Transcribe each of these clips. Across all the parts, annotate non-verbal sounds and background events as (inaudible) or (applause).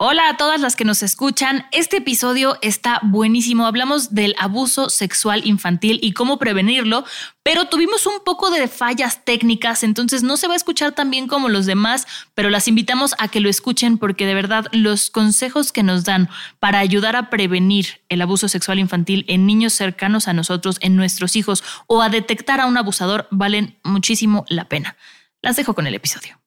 Hola a todas las que nos escuchan. Este episodio está buenísimo. Hablamos del abuso sexual infantil y cómo prevenirlo, pero tuvimos un poco de fallas técnicas, entonces no se va a escuchar tan bien como los demás, pero las invitamos a que lo escuchen porque de verdad los consejos que nos dan para ayudar a prevenir el abuso sexual infantil en niños cercanos a nosotros, en nuestros hijos o a detectar a un abusador valen muchísimo la pena. Las dejo con el episodio.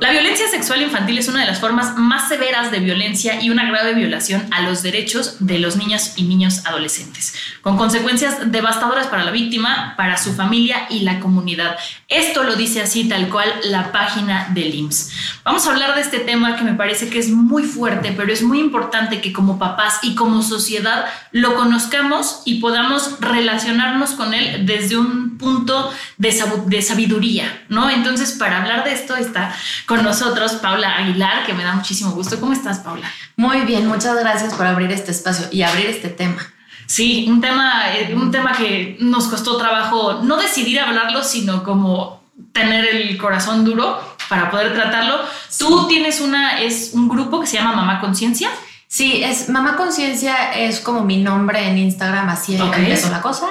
La violencia sexual infantil es una de las formas más severas de violencia y una grave violación a los derechos de los niños y niños adolescentes, con consecuencias devastadoras para la víctima, para su familia y la comunidad. Esto lo dice así tal cual la página del IMSS. Vamos a hablar de este tema que me parece que es muy fuerte, pero es muy importante que como papás y como sociedad lo conozcamos y podamos relacionarnos con él desde un punto de, de sabiduría, ¿no? Entonces, para hablar de esto está con nosotros Paula Aguilar, que me da muchísimo gusto. ¿Cómo estás, Paula? Muy bien, muchas gracias por abrir este espacio y abrir este tema. Sí, un tema, eh, un tema que nos costó trabajo no decidir hablarlo, sino como tener el corazón duro para poder tratarlo. Tú tienes una, es un grupo que se llama Mamá Conciencia. Sí, es Mamá Conciencia es como mi nombre en Instagram, así okay. empezó la cosa.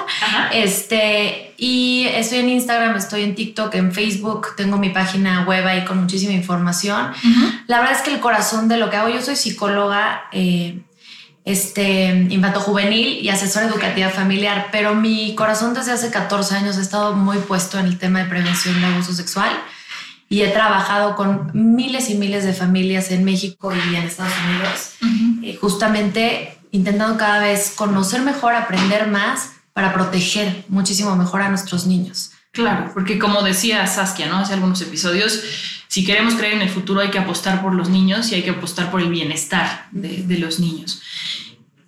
Este, y estoy en Instagram, estoy en TikTok, en Facebook, tengo mi página web ahí con muchísima información. La verdad es que el corazón de lo que hago, yo soy psicóloga eh, este, infanto juvenil y asesora educativa familiar, pero mi corazón desde hace 14 años ha estado muy puesto en el tema de prevención de abuso sexual y he trabajado con miles y miles de familias en México y en Estados Unidos, eh, justamente intentando cada vez conocer mejor, aprender más para proteger muchísimo mejor a nuestros niños. Claro, porque como decía Saskia, ¿no? Hace algunos episodios, si queremos creer en el futuro hay que apostar por los niños y hay que apostar por el bienestar de, de los niños.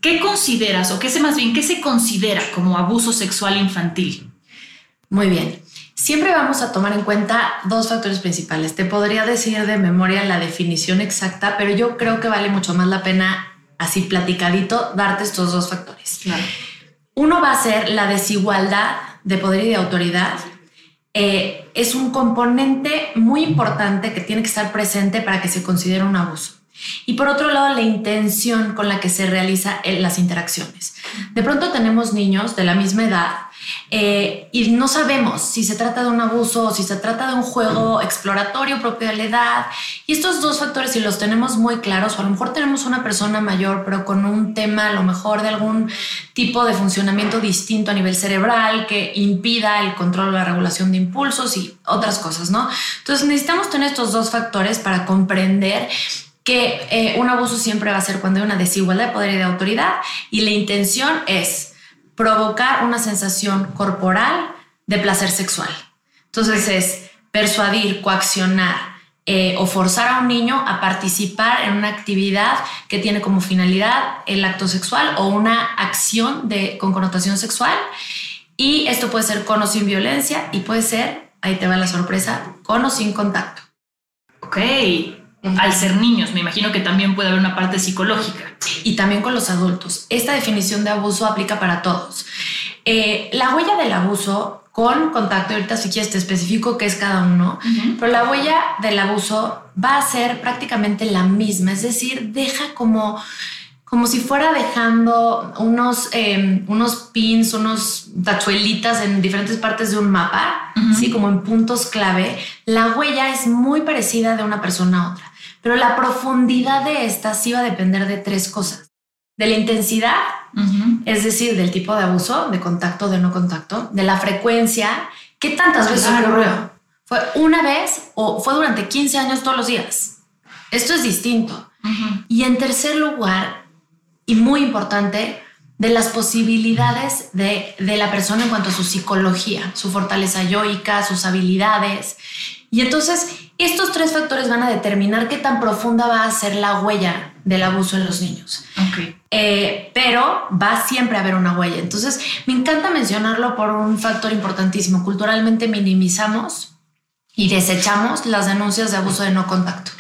¿Qué consideras, o qué se más bien, qué se considera como abuso sexual infantil? Muy bien. Siempre vamos a tomar en cuenta dos factores principales. Te podría decir de memoria la definición exacta, pero yo creo que vale mucho más la pena, así platicadito, darte estos dos factores. Uno va a ser la desigualdad de poder y de autoridad. Eh, es un componente muy importante que tiene que estar presente para que se considere un abuso. Y por otro lado, la intención con la que se realizan las interacciones. De pronto tenemos niños de la misma edad eh, y no sabemos si se trata de un abuso o si se trata de un juego exploratorio propio de la edad. Y estos dos factores, si los tenemos muy claros, o a lo mejor tenemos una persona mayor, pero con un tema a lo mejor de algún tipo de funcionamiento distinto a nivel cerebral que impida el control o la regulación de impulsos y otras cosas, ¿no? Entonces necesitamos tener estos dos factores para comprender que eh, un abuso siempre va a ser cuando hay una desigualdad de poder y de autoridad y la intención es provocar una sensación corporal de placer sexual. Entonces es persuadir, coaccionar eh, o forzar a un niño a participar en una actividad que tiene como finalidad el acto sexual o una acción de, con connotación sexual. Y esto puede ser con o sin violencia y puede ser, ahí te va la sorpresa, con o sin contacto. Ok, al ser niños. Me imagino que también puede haber una parte psicológica. Y también con los adultos. Esta definición de abuso aplica para todos. Eh, la huella del abuso con contacto, ahorita si quieres te especifico qué es cada uno, pero la huella del abuso va a ser prácticamente la misma, es decir, deja como como si fuera dejando unos, em, unos pins, unos tachuelitas en diferentes partes de un mapa, así como en puntos clave, la huella es muy parecida de una persona a otra. Pero la profundidad de esta sí va a depender de tres cosas. De la intensidad, es decir, del tipo de abuso, de contacto, de no contacto, de la frecuencia, qué tantas veces ocurrió. ¿Fue una vez o fue durante 15 años todos los días? Esto es distinto. Y en tercer lugar, y muy importante, de las posibilidades de, de, la persona en cuanto a su psicología, su fortaleza yoica, sus habilidades. Y entonces Estos tres factores van a determinar qué tan profunda va a ser la huella del abuso en los niños. Eh, pero va siempre a haber una huella. Entonces, me encanta mencionarlo por un factor importantísimo. Culturalmente minimizamos y desechamos las denuncias de abuso de no contacto,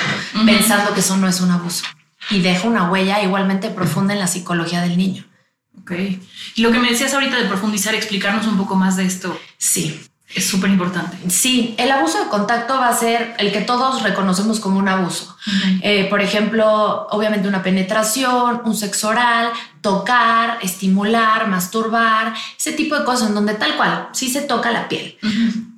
pensando que eso no es un abuso. Y deja una huella igualmente profunda en la psicología del niño. Ok. Y lo que me decías ahorita de profundizar, explicarnos un poco más de esto. Sí. Es súper importante. Sí, el abuso de contacto va a ser el que todos reconocemos como un abuso. Eh, por ejemplo, obviamente una penetración, un sexo oral, tocar, estimular, masturbar, ese tipo de cosas en donde tal cual, sí se toca la piel.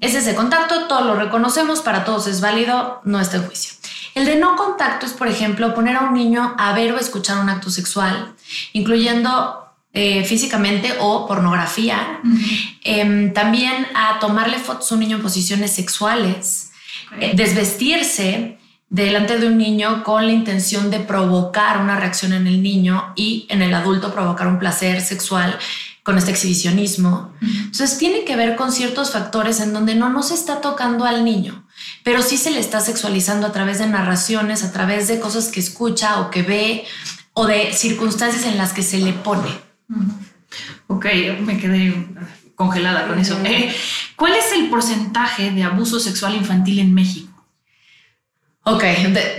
Es ese contacto, todos lo reconocemos, para todos es válido, no está en juicio. El de no contacto es, por ejemplo, poner a un niño a ver o escuchar un acto sexual, incluyendo eh, físicamente o pornografía. Em, también a tomarle fotos a un niño en posiciones sexuales, eh, desvestirse delante de un niño con la intención de provocar una reacción en el niño y en el adulto provocar un placer sexual con este exhibicionismo. Entonces tiene que ver con ciertos factores en donde no, no se está tocando al niño, pero sí se le está sexualizando a través de narraciones, a través de cosas que escucha o que ve o de circunstancias en las que se le pone. Ok, me quedé congelada con eso. Eh, ¿Cuál es el porcentaje de abuso sexual infantil en México? Ok,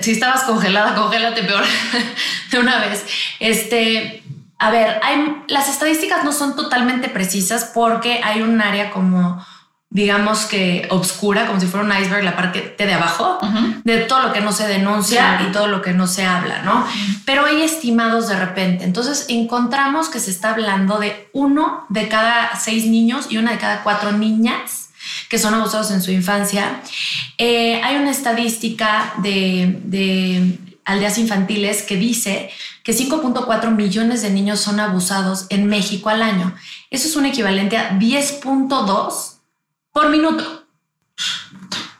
si estabas congelada, congélate peor (laughs) de una vez. Este, a ver, hay, las estadísticas no son totalmente precisas porque hay un área como digamos que obscura, como si fuera un iceberg, la parte de abajo, de todo lo que no se denuncia y todo lo que no se habla, ¿no? Pero hay estimados de repente. Entonces encontramos que se está hablando de uno de cada seis niños y una de cada cuatro niñas que son abusados en su infancia. Eh, hay una estadística de, de aldeas infantiles que dice que 5.4 millones de niños son abusados en México al año. Eso es un equivalente a 10.2 por minuto.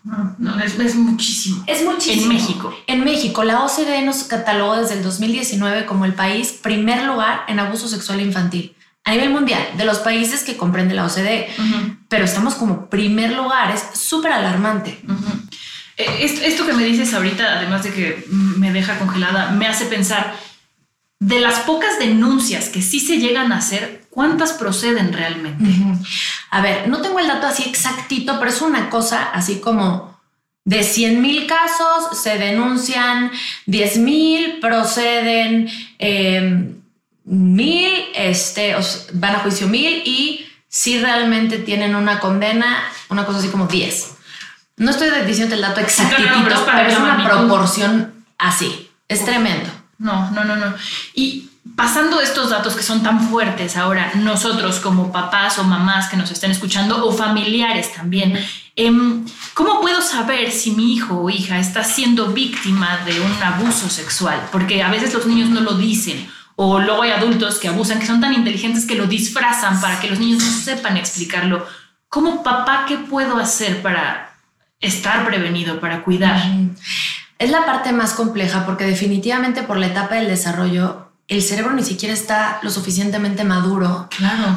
No, es, muchísimo. Es muchísimo. En México. En México, la OCDE nos catalogó desde el 2019 como el país primer lugar en abuso sexual infantil. A nivel mundial, de los países que comprende la OCDE. Pero estamos como primer lugar, es súper alarmante. Eh, esto que me dices ahorita, además de que me deja congelada, me hace pensar de las pocas denuncias que sí se llegan a hacer, ¿cuántas proceden realmente? A ver, no tengo el dato así exactito, pero es una cosa así como de 100 mil casos se denuncian 10 mil, proceden em, mil, este, van a juicio mil y si realmente tienen una condena, una cosa así como 10. No estoy diciendo el dato exactito, pero, es una proporción así. Es tremendo. No, no, no, no. Y pasando estos datos que son tan fuertes ahora, nosotros como papás o mamás que nos estén escuchando o familiares también, em, ¿cómo puedo saber si mi hijo o hija está siendo víctima de un abuso sexual? Porque a veces los niños no lo dicen. O luego hay adultos que abusan, que son tan inteligentes que lo disfrazan para que los niños no sepan explicarlo. ¿Cómo papá qué puedo hacer para estar prevenido, para cuidar? Es la parte más compleja porque definitivamente por la etapa del desarrollo el cerebro ni siquiera está lo suficientemente maduro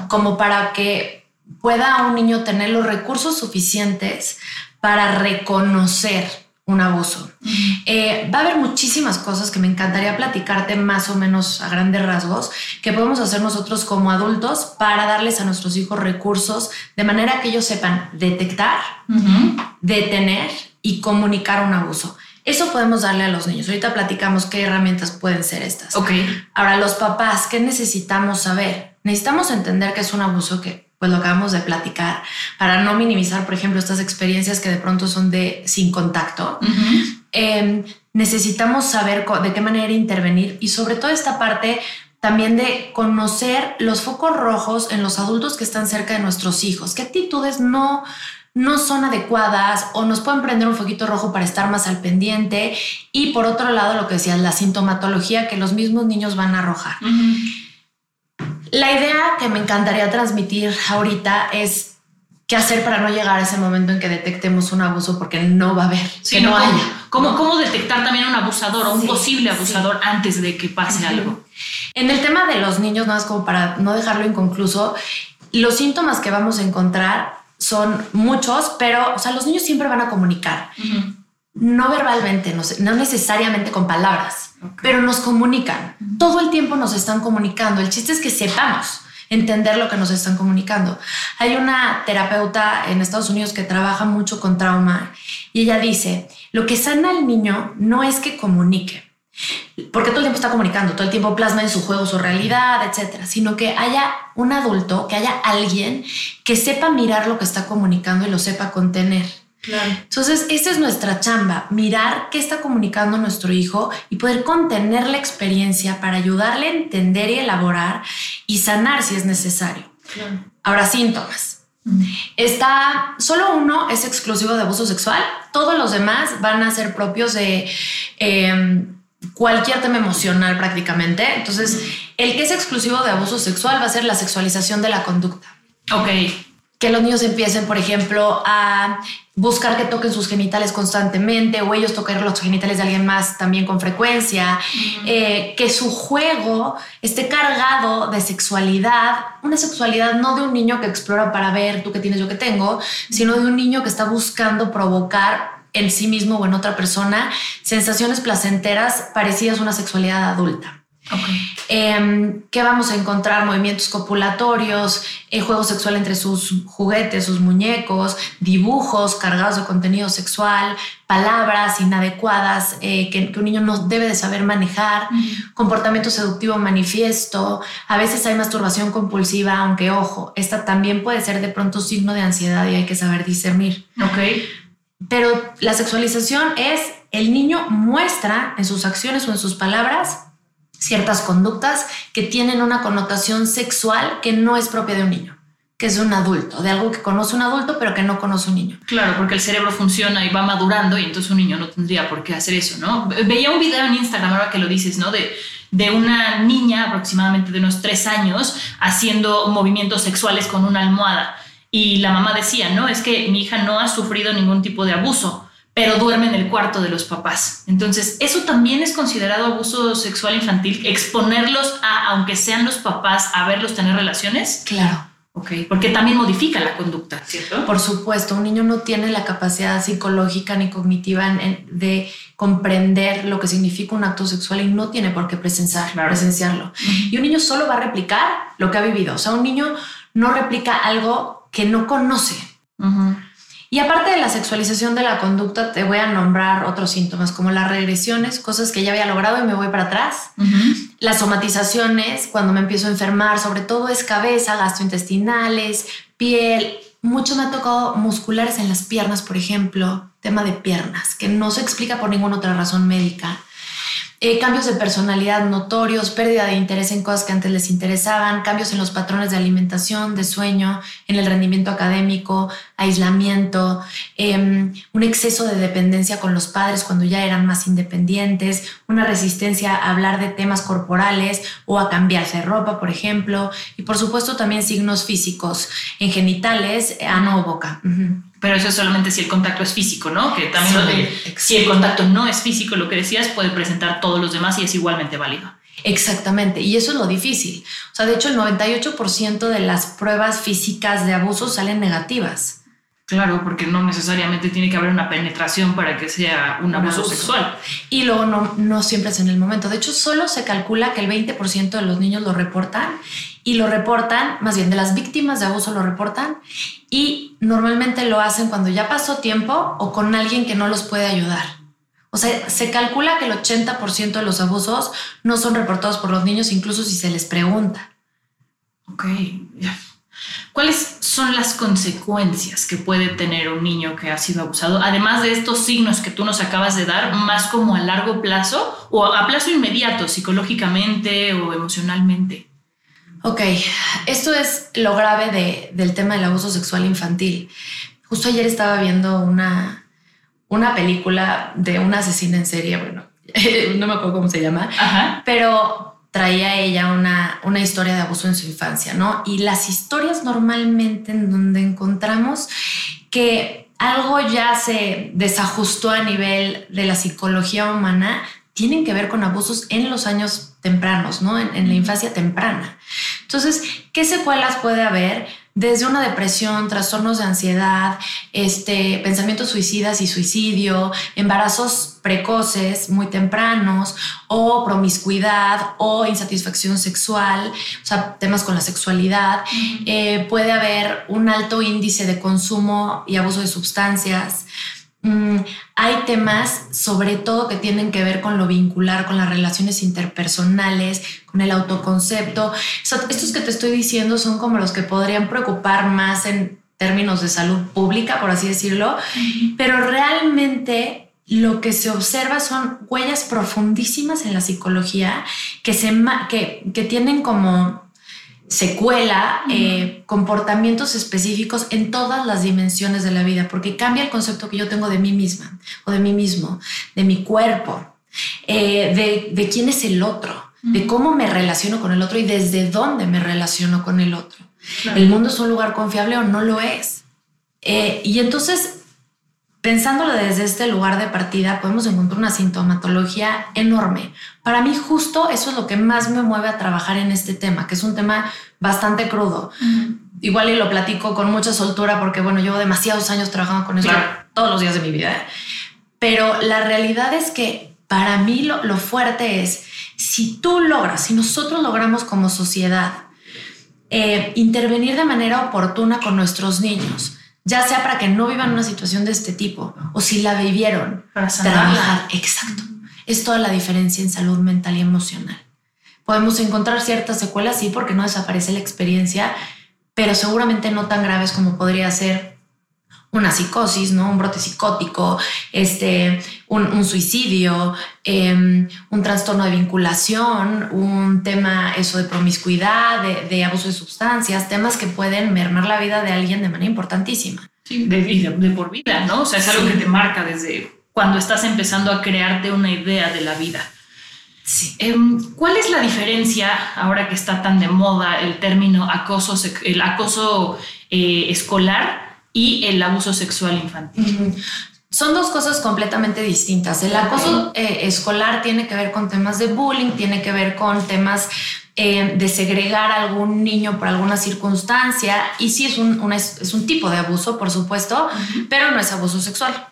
como para que pueda un niño tener los recursos suficientes para reconocer un abuso. Eh, va a haber muchísimas cosas que me encantaría platicarte más o menos a grandes rasgos que podemos hacer nosotros como adultos para darles a nuestros hijos recursos de manera que ellos sepan detectar, detener y comunicar un abuso. Eso podemos darle a los niños. Ahorita platicamos qué herramientas pueden ser estas. Ok. Ahora, los papás, ¿qué necesitamos saber? Necesitamos entender que es un abuso que, pues lo acabamos de platicar, para no minimizar, por ejemplo, estas experiencias que de pronto son de sin contacto. Em, necesitamos saber de qué manera intervenir y sobre todo esta parte también de conocer los focos rojos en los adultos que están cerca de nuestros hijos. ¿Qué actitudes no no son adecuadas o nos pueden prender un foquito rojo para estar más al pendiente. Y por otro lado, lo que decías, la sintomatología que los mismos niños van a arrojar. La idea que me encantaría transmitir ahorita es qué hacer para no llegar a ese momento en que detectemos un abuso porque no va a haber, que no, haya. ¿Cómo, ¿Cómo, detectar también un abusador o un posible abusador antes de que pase algo? En el tema de los niños, nada más como para no dejarlo inconcluso, los síntomas que vamos a encontrar son muchos, pero, o sea, los niños siempre van a comunicar. no verbalmente, no, necesariamente con palabras, pero nos comunican. Todo el tiempo nos están comunicando. El chiste es que sepamos entender lo que nos están comunicando. Hay una terapeuta en Estados Unidos que trabaja mucho con trauma y ella dice, lo que sana al niño no es que comunique, porque todo el tiempo está comunicando, todo el tiempo plasma en su juego su realidad, etcétera, sino que haya un adulto, que haya alguien que sepa mirar lo que está comunicando y lo sepa contener. Entonces, esa es nuestra chamba, mirar qué está comunicando nuestro hijo y poder contener la experiencia para ayudarle a entender y elaborar y sanar si es necesario. Ahora, síntomas. Mm. Está, solo uno es exclusivo de abuso sexual, todos los demás van a ser propios de em, cualquier tema emocional prácticamente. Entonces, el que es exclusivo de abuso sexual va a ser la sexualización de la conducta. Ok que los niños empiecen, por ejemplo, a buscar que toquen sus genitales constantemente o ellos toquen los genitales de alguien más también con frecuencia, eh, que su juego esté cargado de sexualidad, una sexualidad no de un niño que explora para ver tú que tienes, yo que tengo, sino de un niño que está buscando provocar en sí mismo o en otra persona sensaciones placenteras parecidas a una sexualidad adulta. Em, ¿Qué vamos a encontrar? Movimientos copulatorios, el juego sexual entre sus juguetes, sus muñecos, dibujos cargados de contenido sexual, palabras inadecuadas eh, que, un niño no debe de saber manejar, comportamiento seductivo manifiesto, a veces hay masturbación compulsiva, aunque ojo, esta también puede ser de pronto signo de ansiedad y hay que saber discernir. Ok. Pero la sexualización es el niño muestra en sus acciones o en sus palabras ciertas conductas que tienen una connotación sexual que no es propia de un niño, que es un adulto, de algo que conoce un adulto pero que no conoce un niño. Claro, porque el cerebro funciona y va madurando y entonces un niño no tendría por qué hacer eso, ¿no? Veía un video en Instagram ahora que lo dices, ¿no? De, de una niña aproximadamente de unos tres años haciendo movimientos sexuales con una almohada. Y la mamá decía, no, es que mi hija no ha sufrido ningún tipo de abuso pero duerme en el cuarto de los papás. Entonces, eso también es considerado abuso sexual infantil, exponerlos a, aunque sean los papás, a verlos tener relaciones. Claro. Ok, porque también modifica la conducta, ¿cierto? Por supuesto, un niño no tiene la capacidad psicológica ni cognitiva de comprender lo que significa un acto sexual y no tiene por qué presenciar, presenciarlo. Y un niño solo va a replicar lo que ha vivido. O sea, un niño no replica algo que no conoce. Y aparte de la sexualización de la conducta, te voy a nombrar otros síntomas como las regresiones, cosas que ya había logrado y me voy para atrás. Las somatizaciones, cuando me empiezo a enfermar, sobre todo es cabeza, gastrointestinales, piel. Mucho me ha tocado musculares en las piernas, por ejemplo, tema de piernas, que no se explica por ninguna otra razón médica. Eh, cambios de personalidad notorios, pérdida de interés en cosas que antes les interesaban, cambios en los patrones de alimentación, de sueño, en el rendimiento académico, aislamiento, em, un exceso de dependencia con los padres cuando ya eran más independientes, una resistencia a hablar de temas corporales o a cambiarse de ropa, por ejemplo, y por supuesto también signos físicos en genitales, ano o boca. Pero eso es solamente si el contacto es físico, ¿no? Que también si el contacto no es físico, lo que decías, puede presentar todos los demás y es igualmente válido. Exactamente, y eso es lo difícil. O sea, de hecho, el 98% de las pruebas físicas de abuso salen negativas. Claro, porque no necesariamente tiene que haber una penetración para que sea un, abuso, sexual. Y luego no, no siempre es en el momento. De hecho, solo se calcula que el 20% de los niños lo reportan y lo reportan, más bien de las víctimas de abuso lo reportan y normalmente lo hacen cuando ya pasó tiempo o con alguien que no los puede ayudar. O sea, se calcula que el 80% de los abusos no son reportados por los niños, incluso si se les pregunta. Ok, ¿Cuáles son las consecuencias que puede tener un niño que ha sido abusado? Además de estos signos que tú nos acabas de dar, más como a largo plazo o a plazo inmediato, psicológicamente o emocionalmente. Ok, esto es lo grave del tema del abuso sexual infantil. Justo ayer estaba viendo una, una película de una asesina en serie, bueno, (laughs) no me acuerdo cómo se llama, pero traía ella una, una historia de abuso en su infancia, ¿no? Y las historias normalmente en donde encontramos que algo ya se desajustó a nivel de la psicología humana tienen que ver con abusos en los años tempranos, ¿no? En, la infancia temprana. Entonces, ¿qué secuelas puede haber? Desde una depresión, trastornos de ansiedad, este, pensamientos suicidas y suicidio, embarazos precoces muy tempranos o promiscuidad o insatisfacción sexual, o sea, temas con la sexualidad. Eh, puede haber un alto índice de consumo y abuso de sustancias. Mm, hay temas sobre todo que tienen que ver con lo vincular, con las relaciones interpersonales, con el autoconcepto. estos que te estoy diciendo son como los que podrían preocupar más en términos de salud pública, por así decirlo, pero realmente lo que se observa son huellas profundísimas en la psicología que, se, que, que tienen como secuela, eh, comportamientos específicos en todas las dimensiones de la vida, porque cambia el concepto que yo tengo de mí misma o de mí mismo, de mi cuerpo, eh, de, quién es el otro, de cómo me relaciono con el otro y desde dónde me relaciono con el otro. ¿El mundo es un lugar confiable o no lo es? Eh, y entonces Pensándolo desde este lugar de partida, podemos encontrar una sintomatología enorme. Para mí justo eso es lo que más me mueve a trabajar en este tema, que es un tema bastante crudo. Igual y lo platico con mucha soltura porque, bueno, llevo demasiados años trabajando con esto todos los días de mi vida. Pero la realidad es que para mí lo, lo fuerte es, si tú logras, si nosotros logramos como sociedad eh, intervenir de manera oportuna con nuestros niños, ya sea para que no vivan una situación de este tipo o si la vivieron. Para trabajar. Exacto. Es toda la diferencia en salud mental y emocional. Podemos encontrar ciertas secuelas, sí, porque no desaparece la experiencia, pero seguramente no tan graves como podría ser una psicosis, ¿no? Un brote psicótico, este, un, suicidio, em, un trastorno de vinculación, un tema eso de promiscuidad, de, abuso de sustancias, temas que pueden mermar la vida de alguien de manera importantísima. Sí, de, por vida, ¿no? O sea, es algo que te marca desde cuando estás empezando a crearte una idea de la vida. Sí. Em, ¿Cuál es la diferencia ahora que está tan de moda el término acoso, el acoso eh, escolar y el abuso sexual infantil. Son dos cosas completamente distintas. El acoso eh, escolar tiene que ver con temas de bullying, tiene que ver con temas eh, de segregar a algún niño por alguna circunstancia y sí es un, es, un tipo de abuso, por supuesto, pero no es abuso sexual.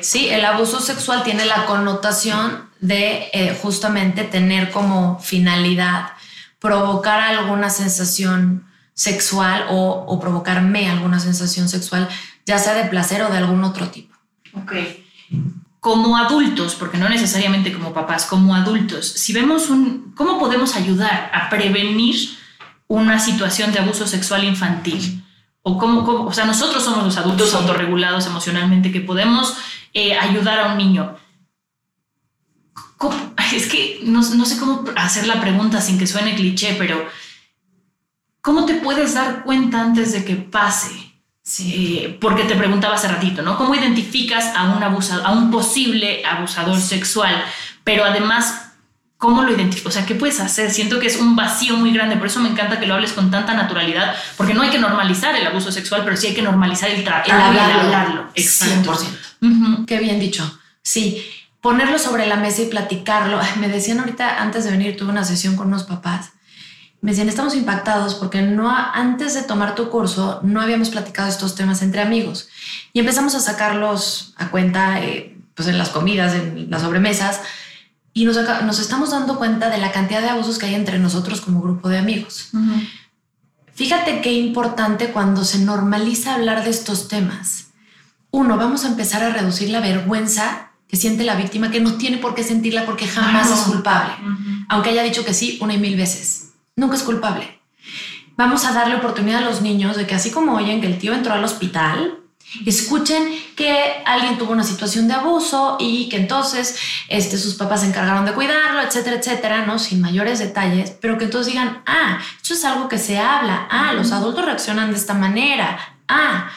Sí, el abuso sexual tiene la connotación de eh, justamente tener como finalidad provocar alguna sensación sexual o, provocarme alguna sensación sexual, ya sea de placer o de algún otro tipo. Ok. Como adultos, porque no necesariamente como papás, como adultos, si vemos un, ¿cómo podemos ayudar a prevenir una situación de abuso sexual infantil? O, cómo, o sea, nosotros somos los adultos autorregulados emocionalmente que podemos eh, ayudar a un niño. Es que no, no sé cómo hacer la pregunta sin que suene cliché, pero ¿Cómo te puedes dar cuenta antes de que pase? Sí. Porque te preguntaba hace ratito, ¿no? ¿Cómo identificas a un abusador, a un posible abusador sexual? Pero además, ¿cómo lo identificas? O sea, ¿qué puedes hacer? Siento que es un vacío muy grande, por eso me encanta que lo hables con tanta naturalidad, porque no hay que normalizar el abuso sexual, pero sí hay que normalizar el, el hablarlo. Exacto. 100%. Qué bien dicho. Sí, ponerlo sobre la mesa y platicarlo. Me decían ahorita, antes de venir, tuve una sesión con unos papás me decían, estamos impactados porque no, antes de tomar tu curso no habíamos platicado estos temas entre amigos y empezamos a sacarlos a cuenta eh, pues en las comidas, en las sobremesas y nos, nos, estamos dando cuenta de la cantidad de abusos que hay entre nosotros como grupo de amigos. Fíjate qué importante cuando se normaliza hablar de estos temas. Uno, vamos a empezar a reducir la vergüenza que siente la víctima, que no tiene por qué sentirla porque jamás es culpable, aunque haya dicho que sí una y mil veces nunca es culpable. Vamos a darle oportunidad a los niños de que así como oyen que el tío entró al hospital, escuchen que alguien tuvo una situación de abuso y que entonces este, sus papás se encargaron de cuidarlo, etcétera, etcétera, ¿no? Sin mayores detalles, pero que entonces digan, ah, esto es algo que se habla, ah, los adultos reaccionan de esta manera, ah.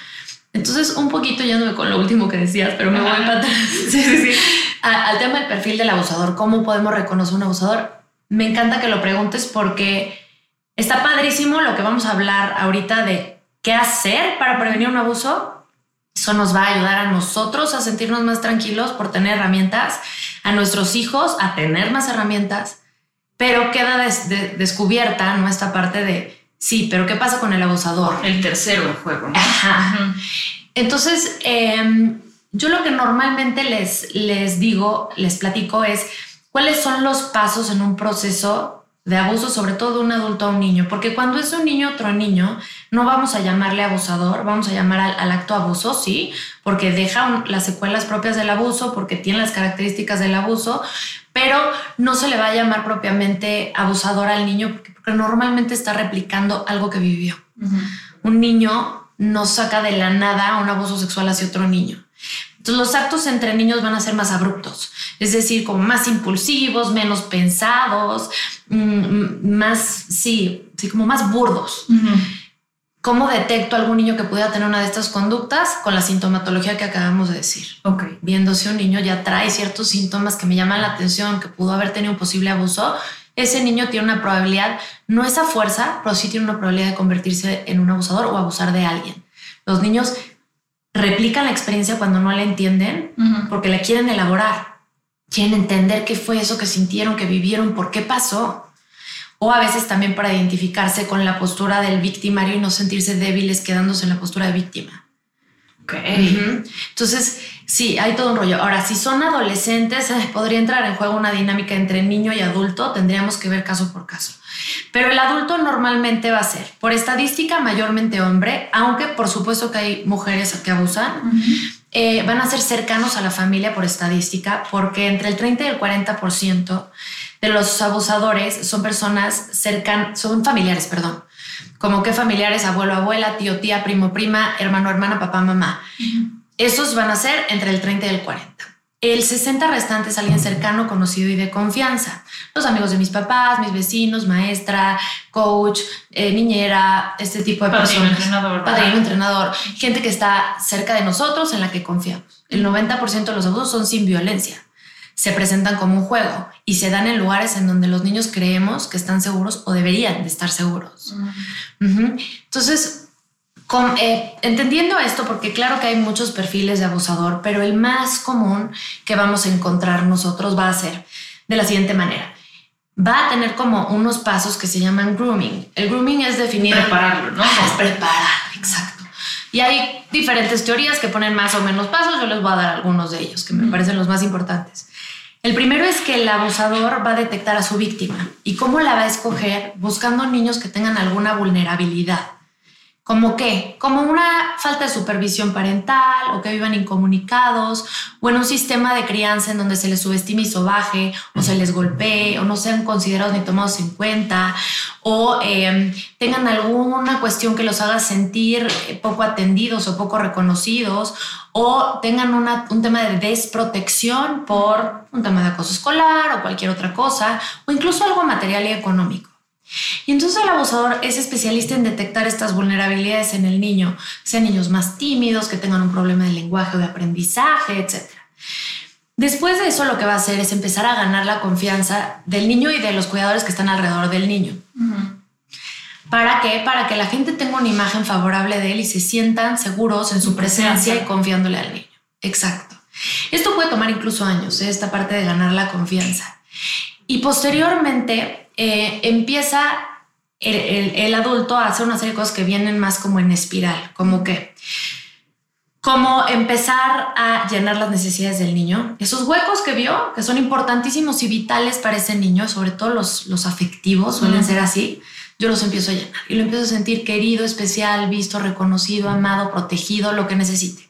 Entonces, un poquito yéndome con lo último que decías, pero me voy a atrás. Sí, sí, sí. (laughs) al tema del perfil del abusador, ¿cómo podemos reconocer un abusador? Me encanta que lo preguntes porque está padrísimo lo que vamos a hablar ahorita de qué hacer para prevenir un abuso. Eso nos va a ayudar a nosotros a sentirnos más tranquilos por tener herramientas, a nuestros hijos a tener más herramientas, pero queda descubierta nuestra parte de Sí, pero ¿qué pasa con el abusador? El tercero en juego. Ajá. Entonces, em, yo lo que normalmente les, les digo, les platico es cuáles son los pasos en un proceso de abuso, sobre todo de un adulto a un niño, porque cuando es un niño otro niño, no vamos a llamarle abusador, vamos a llamar al, acto abuso, sí, porque deja las secuelas propias del abuso, porque tiene las características del abuso, pero no se le va a llamar propiamente abusador al niño, porque, normalmente está replicando algo que vivió. Un niño no saca de la nada un abuso sexual hacia otro niño. Entonces los actos entre niños van a ser más abruptos, es decir, como más impulsivos, menos pensados, mm, más, sí, sí, como más burdos. ¿Cómo detecto a algún niño que pudiera tener una de estas conductas? Con la sintomatología que acabamos de decir. Ok. Viendo un niño ya trae ciertos síntomas que me llaman la atención, que pudo haber tenido un posible abuso, ese niño tiene una probabilidad, no esa fuerza, pero sí tiene una probabilidad de convertirse en un abusador o abusar de alguien. Los niños replican la experiencia cuando no la entienden porque la quieren elaborar. Quieren entender qué fue eso que sintieron, que vivieron, por qué pasó. O a veces también para identificarse con la postura del victimario y no sentirse débiles quedándose en la postura de víctima. Entonces, sí, hay todo un rollo. Ahora, si son adolescentes, eh, podría entrar en juego una dinámica entre niño y adulto. Tendríamos que ver caso por caso. Pero el adulto normalmente va a ser, por estadística, mayormente hombre, aunque por supuesto que hay mujeres que abusan. Eh, van a ser cercanos a la familia por estadística, porque entre el 30 y el 40% de los abusadores son personas cercanas, son familiares, perdón. Como que familiares, abuelo, abuela, tío, tía, primo, prima, hermano, hermana, papá, mamá. Esos van a ser entre el 30 y el 40. El 60 restante es alguien cercano, conocido y de confianza. Los amigos de mis papás, mis vecinos, maestra, coach, eh, niñera, este tipo de Padrino, personas. entrenador. Padrino, entrenador. Gente que está cerca de nosotros, en la que confiamos. El 90% de los abusos son sin violencia. Se presentan como un juego y se dan en lugares en donde los niños creemos que están seguros o deberían de estar seguros. Entonces, con- eh, entendiendo esto, porque claro que hay muchos perfiles de abusador, pero el más común que vamos a encontrar nosotros va a ser de la siguiente manera. Va a tener como unos pasos que se llaman grooming. El grooming es definir... Prepararlo, ¿no? Es preparar, exacto. Y hay diferentes teorías que ponen más o menos pasos. Yo les voy a dar algunos de ellos, que me parecen los más importantes. El primero es que el abusador va a detectar a su víctima. ¿Y cómo la va a escoger? Buscando niños que tengan alguna vulnerabilidad. ¿Como qué? Como una falta de supervisión parental o que vivan incomunicados o en un sistema de crianza en donde se les subestime y sobaje o se les golpee o no sean considerados ni tomados en cuenta o eh, tengan alguna cuestión que los haga sentir eh, poco atendidos o poco reconocidos o tengan un tema de desprotección por un tema de acoso escolar o cualquier otra cosa o incluso algo material y económico. Y entonces el abusador es especialista en detectar estas vulnerabilidades en el niño, sean niños más tímidos, que tengan un problema de lenguaje o de aprendizaje, etc. Después de eso lo que va a hacer es empezar a ganar la confianza del niño y de los cuidadores que están alrededor del niño. ¿Para qué? Para que la gente tenga una imagen favorable de él y se sientan seguros en su presencia y confiándole al niño. Exacto. Esto puede tomar incluso años, ¿eh? esta parte de ganar la confianza. Y posteriormente eh, empieza el, el- el adulto a hacer una serie de cosas que vienen más como en espiral, como que, como empezar a llenar las necesidades del niño, esos huecos que vio, que son importantísimos y vitales para ese niño, sobre todo los, los afectivos suelen ser así, yo los empiezo a llenar y lo empiezo a sentir querido, especial, visto, reconocido, amado, protegido, lo que necesite.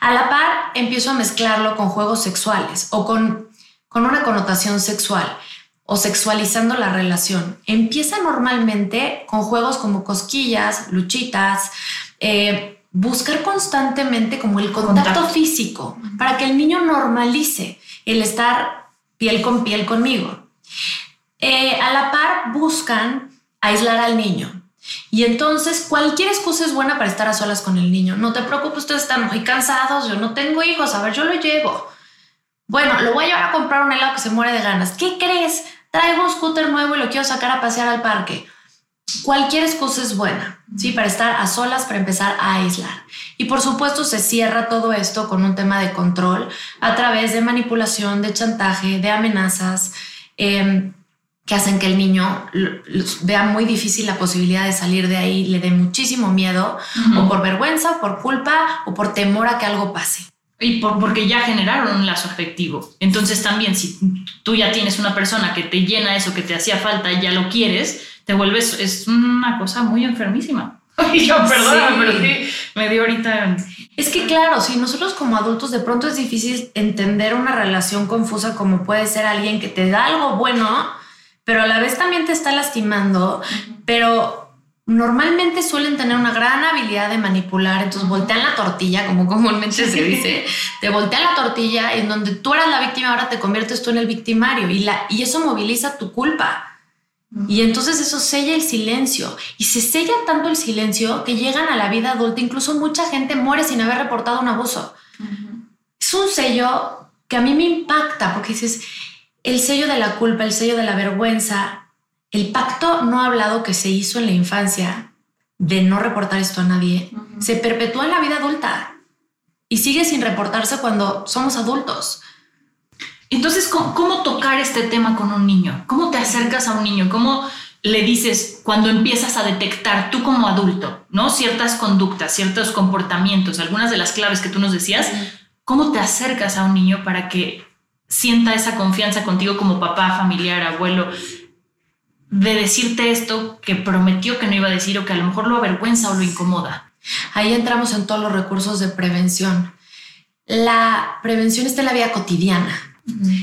A la par, empiezo a mezclarlo con juegos sexuales o con, con una connotación sexual o sexualizando la relación. Empieza normalmente con juegos como cosquillas, luchitas, eh, buscar constantemente como el contacto, Contacto. físico para que el niño normalice el estar piel con piel conmigo. Eh, a la par buscan aislar al niño. Y entonces cualquier excusa es buena para estar a solas con el niño. No te preocupes, ustedes están muy cansados, yo no tengo hijos, a ver, yo lo llevo. Bueno, lo voy a llevar a comprar un helado que se muere de ganas. ¿Qué crees? Traigo un scooter nuevo y lo quiero sacar a pasear al parque. Cualquier excusa es buena, ¿sí? Para estar a solas, para empezar a aislar. Y por supuesto se cierra todo esto con un tema de control a través de manipulación, de chantaje, de amenazas, eh, que hacen que el niño vea muy difícil la posibilidad de salir de ahí, le dé muchísimo miedo, o por vergüenza, o por culpa, o por temor a que algo pase. Y por, porque ya generaron un lazo afectivo. Entonces también si tú ya tienes una persona que te llena eso que te hacía falta y ya lo quieres, te vuelves, es una cosa muy enfermísima. (laughs) yo, perdóname, pero sí, me dio ahorita... Es que claro, si nosotros como adultos de pronto es difícil entender una relación confusa como puede ser alguien que te da algo bueno, pero a la vez también te está lastimando, pero normalmente suelen tener una gran habilidad de manipular, entonces voltean la tortilla, como comúnmente se dice, te voltean la tortilla en donde tú eras la víctima, ahora te conviertes tú en el victimario y, la, y eso moviliza tu culpa. Y entonces eso sella el silencio. Y se sella tanto el silencio que llegan a la vida adulta. Incluso mucha gente muere sin haber reportado un abuso. Es un sello que a mí me impacta porque dices, el sello de la culpa, el sello de la vergüenza, el pacto no hablado que se hizo en la infancia de no reportar esto a nadie, se perpetúa en la vida adulta y sigue sin reportarse cuando somos adultos. Entonces, ¿cómo, tocar este tema con un niño? ¿Cómo te acercas a un niño? ¿Cómo le dices cuando empiezas a detectar tú como adulto, ¿no? Ciertas conductas, ciertos comportamientos, algunas de las claves que tú nos decías, ¿cómo te acercas a un niño para que sienta esa confianza contigo como papá, familiar, abuelo, de decirte esto que prometió que no iba a decir o que a lo mejor lo avergüenza o lo incomoda. Ahí entramos en todos los recursos de prevención. La prevención está en la vida cotidiana.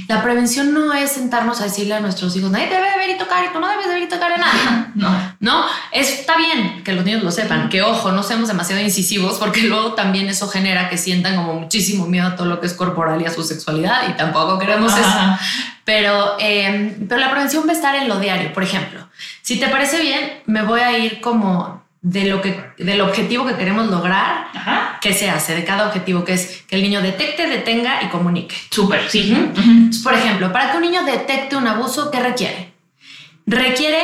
La prevención no es sentarnos a decirle a nuestros hijos, nadie debe ver y tocar y tú no debes ver y tocar a nadie. (laughs) No, no, está bien que los niños lo sepan, que ojo, no seamos demasiado incisivos porque (laughs) luego también eso genera que sientan como muchísimo miedo a todo lo que es corporal y a su sexualidad y tampoco queremos eso. Pero, em, pero la prevención va a estar en lo diario. Por ejemplo, si te parece bien, me voy a ir como de lo que, del objetivo que queremos lograr, que se hace de cada objetivo, que es que el niño detecte, detenga y comunique. Súper, sí. Por ejemplo, para que un niño detecte un abuso, ¿qué requiere? Requiere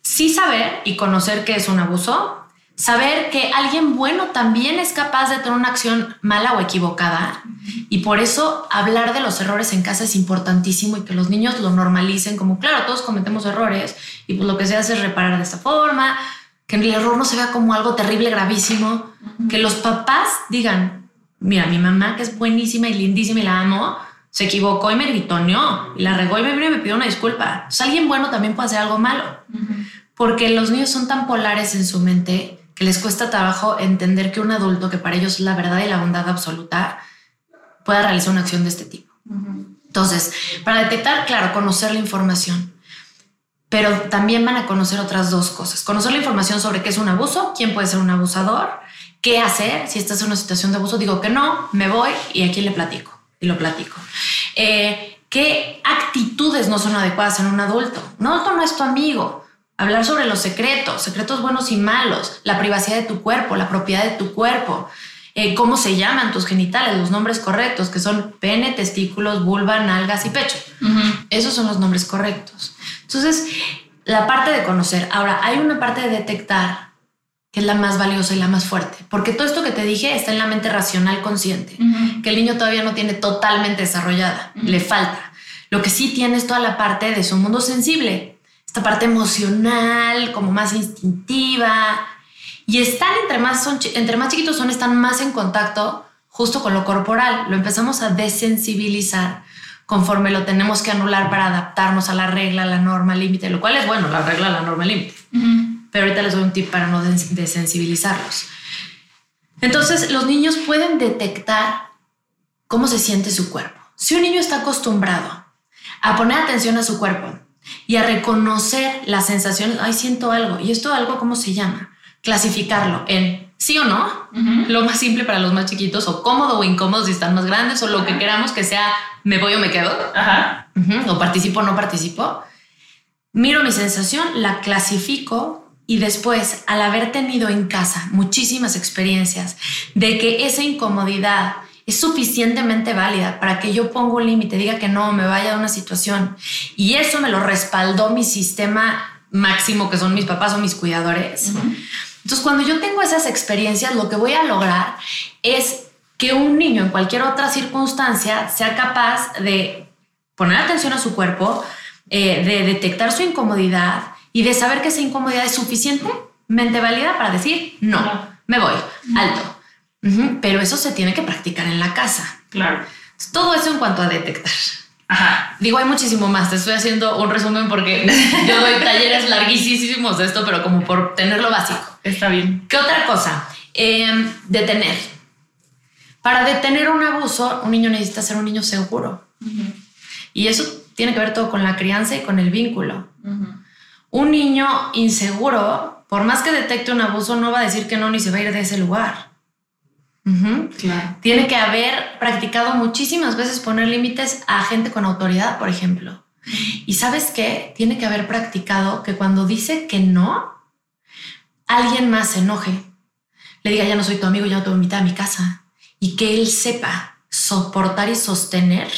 sí saber y conocer qué es un abuso, saber que alguien bueno también es capaz de tener una acción mala o equivocada. Y por eso hablar de los errores en casa es importantísimo y que los niños lo normalicen como, claro, todos cometemos errores y pues lo que se hace es reparar de esta forma, que el error no se vea como algo terrible, gravísimo, que los papás digan, mira, mi mamá que es buenísima y lindísima y la amo, se equivocó y me gritoneó y la regó y me me pidió una disculpa. Alguien bueno también puede hacer algo malo, porque los niños son tan polares en su mente que les cuesta trabajo entender que un adulto, que para ellos es la verdad y la bondad absoluta, pueda realizar una acción de este tipo. Entonces, para detectar, claro, conocer la información pero también van a conocer otras dos cosas. Conocer la información sobre qué es un abuso, quién puede ser un abusador, qué hacer si estás en una situación de abuso. Digo que no, me voy y aquí le platico y lo platico. Eh, ¿Qué actitudes no son adecuadas en un adulto? Un adulto no es tu amigo. Hablar sobre los secretos, secretos buenos y malos, la privacidad de tu cuerpo, la propiedad de tu cuerpo, eh, cómo se llaman tus genitales, los nombres correctos, que son pene, testículos, vulva, nalgas y pecho. Esos son los nombres correctos. Entonces, la parte de conocer. Ahora, hay una parte de detectar que es la más valiosa y la más fuerte, porque todo esto que te dije está en la mente racional consciente, que el niño todavía no tiene totalmente desarrollada, le falta. Lo que sí tiene es toda la parte de su mundo sensible, esta parte emocional, como más instintiva, y están entre más, son, entre más chiquitos son, están más en contacto justo con lo corporal, lo empezamos a desensibilizar conforme lo tenemos que anular para adaptarnos a la regla, la norma, límite, lo cual es bueno, la regla, la norma, límite. Pero ahorita les doy un tip para no desensibilizarlos. Entonces, los niños pueden detectar cómo se siente su cuerpo. Si un niño está acostumbrado a poner atención a su cuerpo y a reconocer la sensación, ay, siento algo, y esto algo, ¿cómo se llama? Clasificarlo en sí o no, lo más simple para los más chiquitos, o cómodo o incómodo si están más grandes, o lo que queramos que sea me voy o me quedo, o participo o no participo. Miro mi sensación, la clasifico y después, al haber tenido en casa muchísimas experiencias de que esa incomodidad es suficientemente válida para que yo ponga un límite, diga que no, me vaya a una situación, y eso me lo respaldó mi sistema máximo, que son mis papás o mis cuidadores. Entonces, cuando yo tengo esas experiencias, lo que voy a lograr es que un niño en cualquier otra circunstancia sea capaz de poner atención a su cuerpo, eh, de detectar su incomodidad y de saber que esa incomodidad es suficientemente válida para decir, no, me voy, alto. Pero eso se tiene que practicar en la casa. Claro. Todo eso en cuanto a detectar. Ajá. Digo, hay muchísimo más. Te estoy haciendo un resumen porque (laughs) yo doy talleres larguísimos de esto, pero como por tener lo básico. Está bien. ¿Qué otra cosa? Em, detener. Para detener un abuso, un niño necesita ser un niño seguro. Y eso tiene que ver todo con la crianza y con el vínculo. Un niño inseguro, por más que detecte un abuso, no va a decir que no ni se va a ir de ese lugar. Tiene que haber practicado muchísimas veces poner límites a gente con autoridad, por ejemplo. Y sabes qué? Tiene que haber practicado que cuando dice que no, alguien más se enoje. Le diga, ya no soy tu amigo, ya no te voy a invitar a mi casa. Y que él sepa soportar y sostener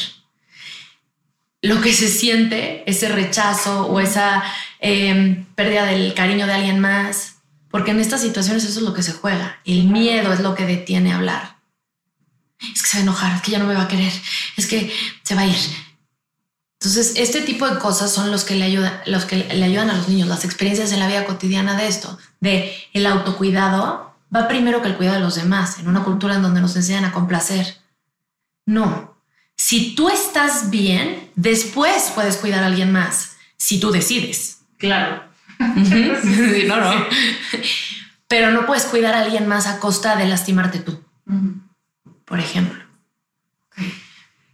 lo que se siente, ese rechazo o esa em, pérdida del cariño de alguien más porque en estas situaciones eso es lo que se juega. El miedo es lo que detiene hablar. Es que se va a enojar, es que ya no me va a querer, es que se va a ir. Entonces, este tipo de cosas son los que le ayudan, los que le ayudan a los niños, las experiencias en la vida cotidiana de esto, de el autocuidado va primero que el cuidado de los demás, en una cultura en donde nos enseñan a complacer. No. Si tú estás bien, después puedes cuidar a alguien más, si tú decides. Claro. (laughs) no, no. (laughs) Pero no puedes cuidar a alguien más a costa de lastimarte tú. Por ejemplo.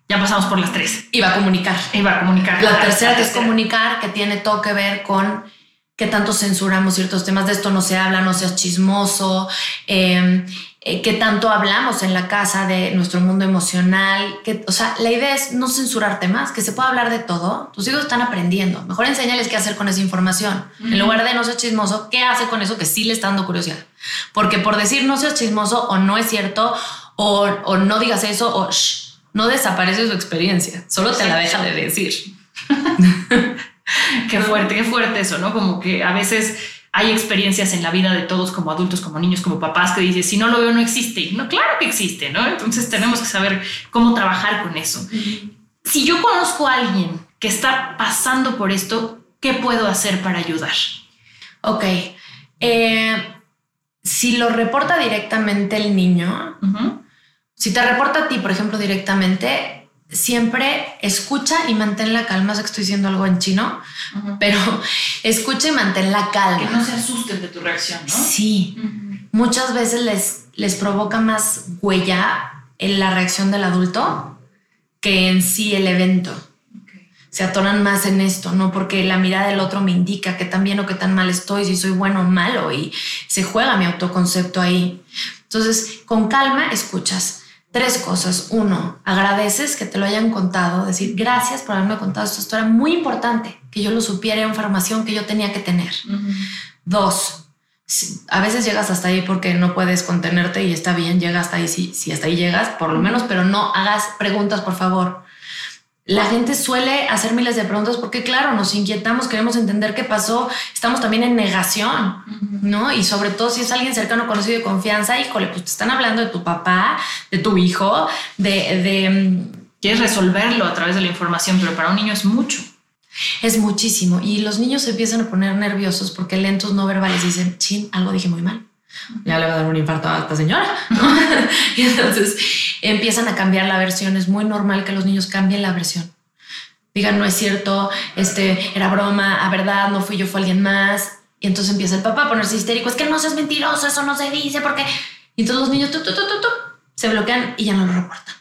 Ya pasamos por las tres. Iba a comunicar. Iba a comunicar. La, tercera que es comunicar, que tiene todo que ver con qué tanto censuramos ciertos temas. De esto no se habla, no seas chismoso. Eh, eh, qué tanto hablamos en la casa de nuestro mundo emocional. Que, o sea, la idea es no censurarte más, que se pueda hablar de todo. Tus hijos están aprendiendo. Mejor enséñales qué hacer con esa información. En lugar de no ser chismoso, ¿qué hace con eso que sí le está dando curiosidad? Porque por decir no seas chismoso o no es cierto o, o no digas eso o no desaparece su experiencia, solo te la deja de decir. (laughs) qué fuerte, qué fuerte eso, ¿no? Como que a veces hay experiencias en la vida de todos como adultos, como niños, como papás que dices, si no lo veo no existe. No, claro que existe, ¿no? Entonces tenemos que saber cómo trabajar con eso. Si yo conozco a alguien que está pasando por esto, ¿qué puedo hacer para ayudar? Ok. Eh, si lo reporta directamente el niño, si te reporta a ti, por ejemplo, directamente, siempre escucha y mantén la calma. Sé que estoy diciendo algo en chino, pero (laughs) escucha y mantén la calma. Que no se asusten de tu reacción, ¿no? Sí. Muchas veces les, les provoca más huella en la reacción del adulto que en sí el evento. Se atoran más en esto, ¿no? Porque la mirada del otro me indica qué tan bien o qué tan mal estoy, si soy bueno o malo, y se juega mi autoconcepto ahí. Entonces, con calma escuchas Tres cosas. Uno, agradeces que te lo hayan contado, decir gracias por haberme contado esto. Esto era muy importante, que yo lo supiera, era información que yo tenía que tener. Dos, a veces llegas hasta ahí porque no puedes contenerte y está bien, llega hasta ahí, si, si hasta ahí llegas, por lo menos, pero no hagas preguntas, por favor la gente suele hacer miles de preguntas porque, claro, nos inquietamos, queremos entender qué pasó, estamos también en negación, ¿no? Y sobre todo si es alguien cercano, conocido de confianza, híjole, pues te están hablando de tu papá, de tu hijo, de... Mm, Quieres resolverlo a través de la información, pero para un niño es mucho. Es muchísimo. Y los niños se empiezan a poner nerviosos porque lentos no verbales dicen, chin, algo dije muy mal ya le va a dar un infarto a esta señora. (laughs) y entonces empiezan a cambiar la versión. Es muy normal que los niños cambien la versión. Digan, no es cierto, este era broma, a verdad, no fui yo, fue alguien más. Y entonces empieza el papá a ponerse histérico. Es que no seas mentiroso, eso no se dice, porque. Y entonces los niños se bloquean y ya no lo reportan.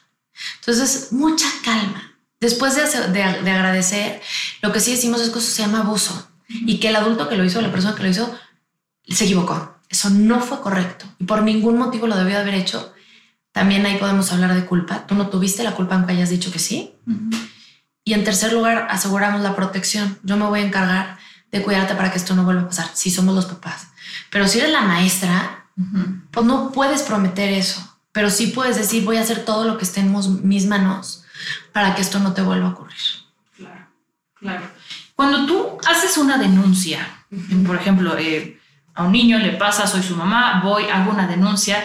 Entonces, mucha calma. Después de, de, agradecer, lo que sí decimos es que eso se llama abuso y que el adulto que lo hizo, la persona que lo hizo, se equivocó eso no fue correcto y por ningún motivo lo debió haber hecho. También ahí podemos hablar de culpa. Tú no tuviste la culpa aunque hayas dicho que sí. Y en tercer lugar, aseguramos la protección. Yo me voy a encargar de cuidarte para que esto no vuelva a pasar, si somos los papás. Pero si eres la maestra, pues no puedes prometer eso. Pero sí puedes decir, voy a hacer todo lo que esté en mis manos para que esto no te vuelva a ocurrir. Claro, claro. Cuando tú haces una denuncia, por ejemplo, eh, a un niño le pasa, soy su mamá, voy, hago una denuncia.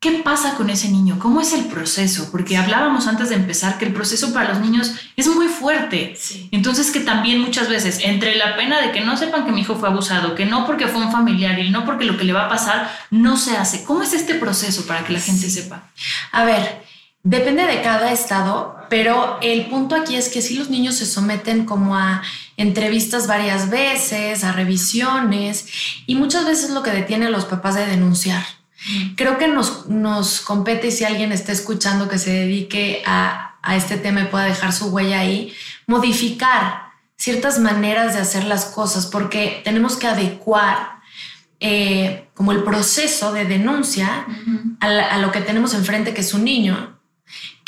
¿Qué pasa con ese niño? ¿Cómo es el proceso? Porque hablábamos antes de empezar que el proceso para los niños es muy fuerte. Entonces que también muchas veces entre la pena de que no sepan que mi hijo fue abusado, que no porque fue un familiar y no porque lo que le va a pasar no se hace. ¿Cómo es este proceso para que la gente sepa? A ver, depende de cada estado, pero el punto aquí es que si los niños se someten como a entrevistas varias veces, a revisiones y muchas veces lo que detiene a los papás de denunciar. Creo que nos, nos compete si alguien está escuchando que se dedique a, a este tema y pueda dejar su huella ahí, modificar ciertas maneras de hacer las cosas porque tenemos que adecuar eh, como el proceso de denuncia a, a, lo que tenemos enfrente, que es un niño,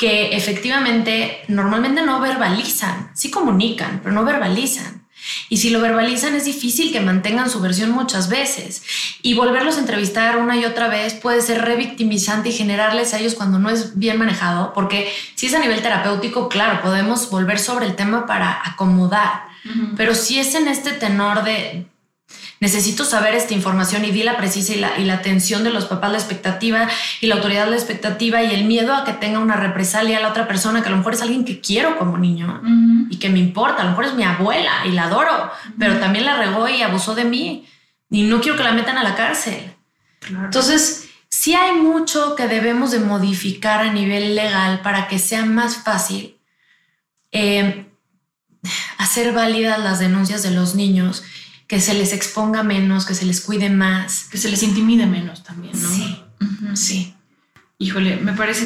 que efectivamente normalmente no verbalizan, sí comunican, pero no verbalizan. Y si lo verbalizan es difícil que mantengan su versión muchas veces. Y volverlos a entrevistar una y otra vez puede ser revictimizante y generarles a ellos cuando no es bien manejado, porque si es a nivel terapéutico, claro, podemos volver sobre el tema para acomodar. Pero si es en este tenor de, necesito saber esta información y di la precisa y la, y la atención de los papás, la expectativa y la autoridad la expectativa y el miedo a que tenga una represalia a la otra persona, que a lo mejor es alguien que quiero como niño y que me importa, a lo mejor es mi abuela y la adoro, pero también la regó y abusó de mí y no quiero que la metan a la cárcel. Entonces, sí hay mucho que debemos de modificar a nivel legal para que sea más fácil eh, hacer válidas las denuncias de los niños que se les exponga menos, que se les cuide más. Que se les intimide menos también, ¿no? Sí. Uh -huh. Sí. Híjole, me parece.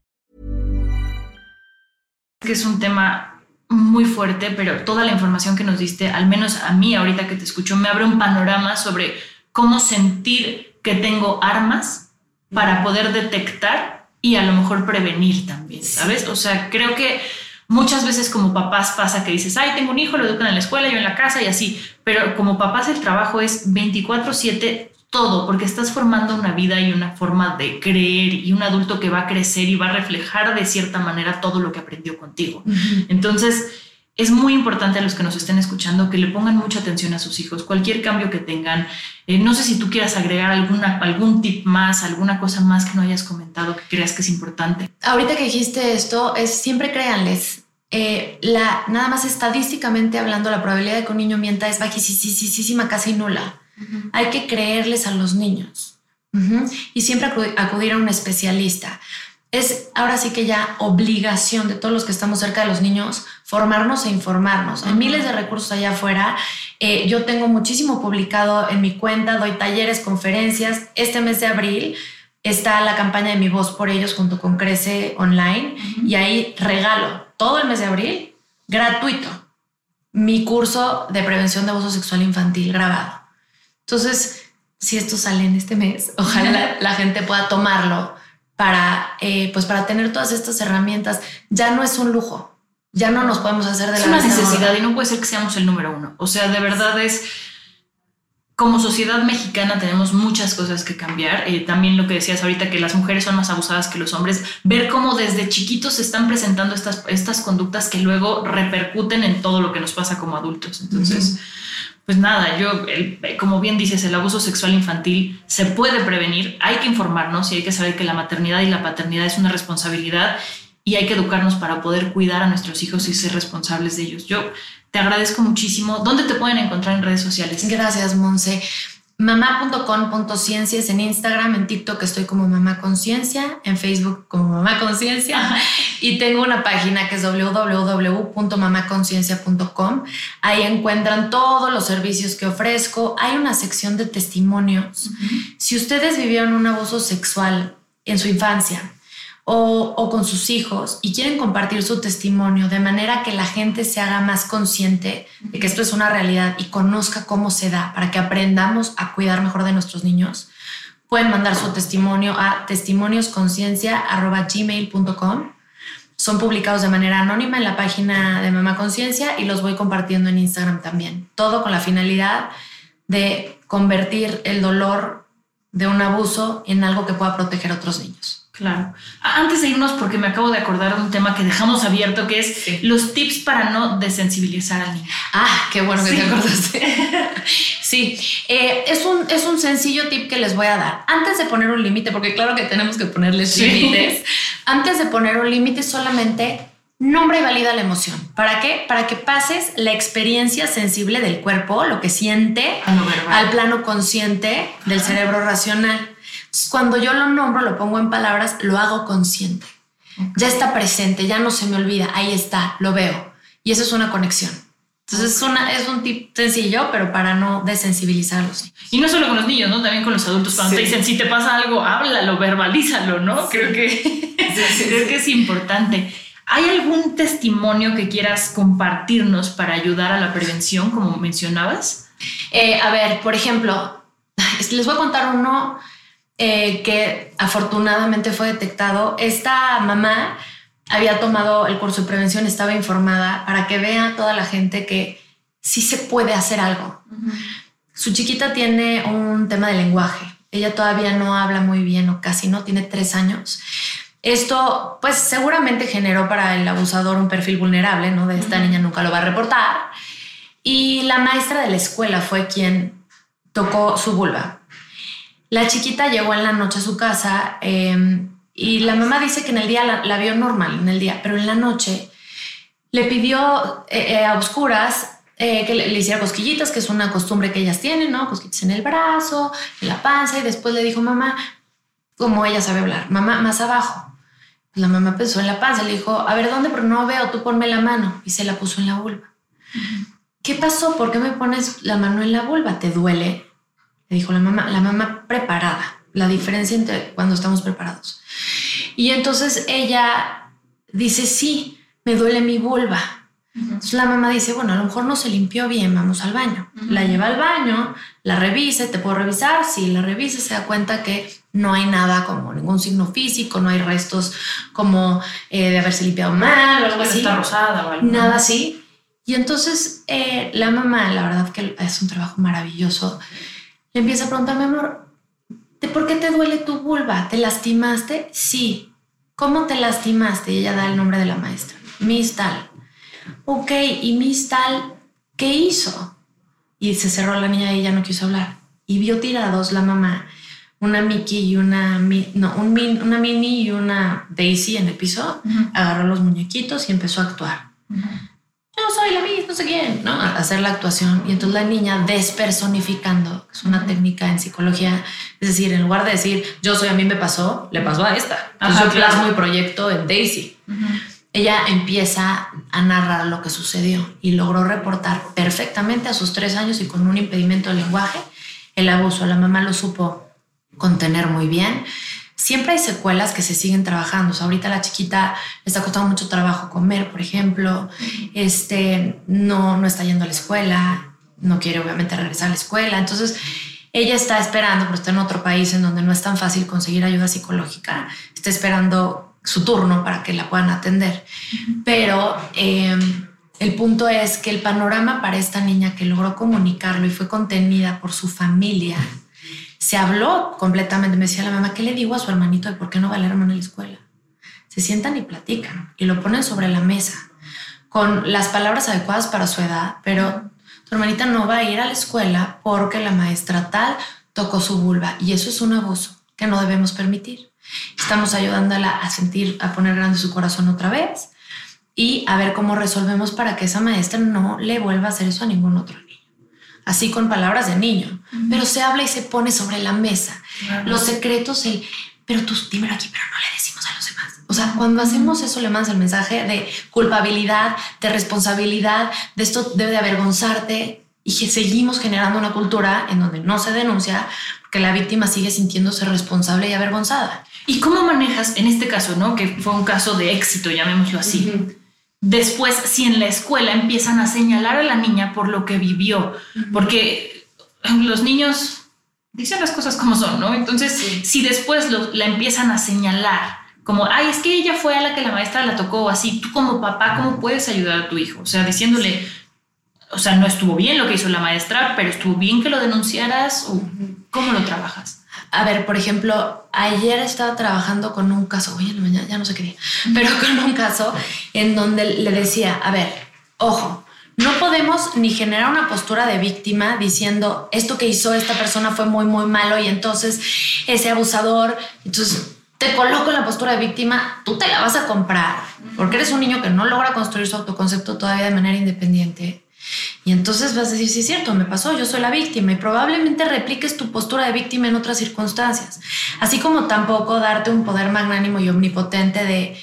Que es un tema muy fuerte, pero toda la información que nos diste, al menos a mí ahorita que te escucho, me abre un panorama sobre cómo sentir que tengo armas para poder detectar y a lo mejor prevenir también, ¿sabes? O sea, creo que Muchas veces como papás pasa que dices, ay, tengo un hijo, lo educan en la escuela, yo en la casa y así, pero como papás el trabajo es 24/7 todo, porque estás formando una vida y una forma de creer y un adulto que va a crecer y va a reflejar de cierta manera todo lo que aprendió contigo. Uh -huh. Entonces, es muy importante a los que nos estén escuchando que le pongan mucha atención a sus hijos, cualquier cambio que tengan. Eh, no sé si tú quieras agregar alguna, algún tip más, alguna cosa más que no hayas comentado que creas que es importante. Ahorita que dijiste esto, es siempre créanles. Eh, la, nada más estadísticamente hablando, la probabilidad de que un niño mienta es bajísima, casi nula. Uh -huh. Hay que creerles a los niños uh -huh. y siempre acudir a un especialista. Es ahora sí que ya obligación de todos los que estamos cerca de los niños formarnos e informarnos. Hay miles de recursos allá afuera. Eh, yo tengo muchísimo publicado en mi cuenta, doy talleres, conferencias. Este mes de abril está la campaña de Mi Voz por Ellos junto con Crece Online y ahí regalo todo el mes de abril gratuito mi curso de prevención de abuso sexual infantil grabado. Entonces, si esto sale en este mes, (laughs) ojalá la, la gente pueda tomarlo para, eh, pues para tener todas estas herramientas. Ya no es un lujo, ya no nos podemos hacer de es la una necesidad y no puede ser que seamos el número uno. O sea, de verdad es como sociedad mexicana tenemos muchas cosas que cambiar. Eh, también lo que decías ahorita, que las mujeres son más abusadas que los hombres. Ver cómo desde chiquitos se están presentando estas, estas conductas que luego repercuten en todo lo que nos pasa como adultos. Entonces, uh -huh. pues nada, yo, el, como bien dices, el abuso sexual infantil se puede prevenir. Hay que informarnos y hay que saber que la maternidad y la paternidad es una responsabilidad y hay que educarnos para poder cuidar a nuestros hijos y ser responsables de ellos. Yo te agradezco muchísimo. ¿Dónde te pueden encontrar en redes sociales? Gracias, Monse. mamá.con.ciencia es en Instagram, en TikTok estoy como Mamá Conciencia, en Facebook como Mamá Conciencia y tengo una página que es www.mamaconciencia.com. Ahí encuentran todos los servicios que ofrezco. Hay una sección de testimonios. Si ustedes vivieron un abuso sexual en su infancia, o, con sus hijos y quieren compartir su testimonio de manera que la gente se haga más consciente de que esto es una realidad y conozca cómo se da para que aprendamos a cuidar mejor de nuestros niños, pueden mandar su testimonio a testimoniosconciencia.gmail.com. Son publicados de manera anónima en la página de Mamá Conciencia y los voy compartiendo en Instagram también. Todo con la finalidad de convertir el dolor de un abuso en algo que pueda proteger a otros niños. Claro. Antes de irnos, porque me acabo de acordar de un tema que dejamos abierto, que es los tips para no desensibilizar al niño. Ah, qué bueno que te acordaste. (laughs) sí, eh, es, un, es un sencillo tip que les voy a dar. Antes de poner un límite, porque claro que tenemos que ponerles límites, antes de poner un límite solamente nombra y valida la emoción. ¿Para qué? Para que pases la experiencia sensible del cuerpo, lo que siente, al plano consciente del cerebro racional. Cuando yo lo nombro, lo pongo en palabras, lo hago consciente. Ya está presente, ya no se me olvida, ahí está, lo veo. Y eso es una conexión. Entonces es, una, es un tip sencillo, pero para no desensibilizarlos. Y no solo con los niños, ¿no? También con los adultos. Cuando te dicen, si te pasa algo, háblalo, verbalízalo, ¿no? Creo que, (laughs) creo que es importante. ¿Hay algún testimonio que quieras compartirnos para ayudar a la prevención, como mencionabas? Eh, a ver, por ejemplo, (laughs) les voy a contar uno eh, que afortunadamente fue detectado. Esta mamá había tomado el curso de prevención, estaba informada para que vea toda la gente que sí se puede hacer algo. Su chiquita tiene un tema de lenguaje. Ella todavía no habla muy bien o casi no, tiene tres años. Esto, pues seguramente generó para el abusador un perfil vulnerable, ¿no? De esta niña nunca lo va a reportar. Y la maestra de la escuela fue quien tocó su vulva. La chiquita llegó en la noche a su casa em, y la mamá dice que en el día la, vio normal, en el día, pero en la noche le pidió eh, eh, a oscuras eh, que le, hiciera cosquillitas, que es una costumbre que ellas tienen, ¿no? Cosquillitas en el brazo, en la panza, y después le dijo, mamá, como ella sabe hablar, mamá, más abajo. La mamá pensó en la panza, le dijo, a ver, ¿dónde? Pero no veo, tú ponme la mano. Y se la puso en la vulva. ¿Qué pasó? ¿Por qué me pones la mano en la vulva? ¿Te duele? Dijo la mamá, la mamá preparada, la diferencia entre cuando estamos preparados. Y entonces ella dice, sí, me duele mi vulva. Entonces la mamá dice, bueno, a lo mejor no se limpió bien, vamos al baño. La lleva al baño, la revisa, te puedo revisar. Si la revisa, se da cuenta que no hay nada como ningún signo físico, no hay restos como eh, de haberse limpiado mal o algo así. Está rosada o algo. Nada así. Y entonces eh, la mamá, la verdad que es un trabajo maravilloso, le empieza a preguntar, mi amor, ¿por qué te duele tu vulva? ¿Te lastimaste? Sí. ¿Cómo te lastimaste? Y ella da el nombre de la maestra. Miss Tal. Ok, ¿y Miss Tal qué hizo? Y se cerró la niña y ella no quiso hablar. Y vio tirados la mamá, una Mickey y una, no, una Minnie y una Daisy en el piso. Agarró los muñequitos y empezó a actuar yo soy la misma, no sé quién, ¿no? hacer la actuación. Y entonces la niña despersonificando, es una técnica en psicología, es decir, en lugar de decir, yo soy, a mí me pasó, le pasó a esta. Entonces yo plasmo y proyecto en Daisy. Ella empieza a narrar lo que sucedió y logró reportar perfectamente a sus tres años y con un impedimento de lenguaje el abuso. La mamá lo supo contener muy bien siempre hay secuelas que se siguen trabajando. O sea, ahorita la chiquita le está costando mucho trabajo comer, por ejemplo, este, no, no está yendo a la escuela, no quiere obviamente regresar a la escuela. Entonces, ella está esperando, pero está en otro país en donde no es tan fácil conseguir ayuda psicológica, está esperando su turno para que la puedan atender. Pero em, el punto es que el panorama para esta niña que logró comunicarlo y fue contenida por su familia, se habló completamente. Me decía la mamá, ¿qué le digo a su hermanito de por qué no va el hermano en la escuela? Se sientan y platican y lo ponen sobre la mesa con las palabras adecuadas para su edad, pero tu hermanita no va a ir a la escuela porque la maestra tal tocó su vulva y eso es un abuso que no debemos permitir. Estamos ayudándola a sentir, a poner grande su corazón otra vez y a ver cómo resolvemos para que esa maestra no le vuelva a hacer eso a ningún otro niño. Así con palabras de niño, pero se habla y se pone sobre la mesa. Los secretos, el, pero tú dímelo aquí, pero no le decimos a los demás. O sea, cuando hacemos eso le mandas el mensaje de culpabilidad, de responsabilidad, de esto debe de avergonzarte y que seguimos generando una cultura en donde no se denuncia porque la víctima sigue sintiéndose responsable y avergonzada. ¿Y cómo manejas en este caso, no? Que fue un caso de éxito, llamémoslo así. Después, si en la escuela empiezan a señalar a la niña por lo que vivió, porque los niños dicen las cosas como son, ¿no? Entonces, si después la empiezan a señalar, como, ay, es que ella fue a la que la maestra la tocó, así, tú como papá, ¿cómo puedes ayudar a tu hijo? O sea, diciéndole, o sea, no estuvo bien lo que hizo la maestra, pero estuvo bien que lo denunciaras, o ¿cómo lo trabajas? A ver, por ejemplo, ayer estaba trabajando con un caso, oye, mañana ya no sé qué día, (laughs) pero con un caso en donde le decía, a ver, ojo, no podemos ni generar una postura de víctima diciendo esto que hizo esta persona fue muy, muy malo y entonces ese abusador, entonces te coloco en la postura de víctima, tú te la vas a comprar porque eres un niño que no logra construir su autoconcepto todavía de manera independiente. Y entonces vas a decir, sí es cierto, me pasó, yo soy la víctima y probablemente repliques tu postura de víctima en otras circunstancias. Así como tampoco darte un poder magnánimo y omnipotente de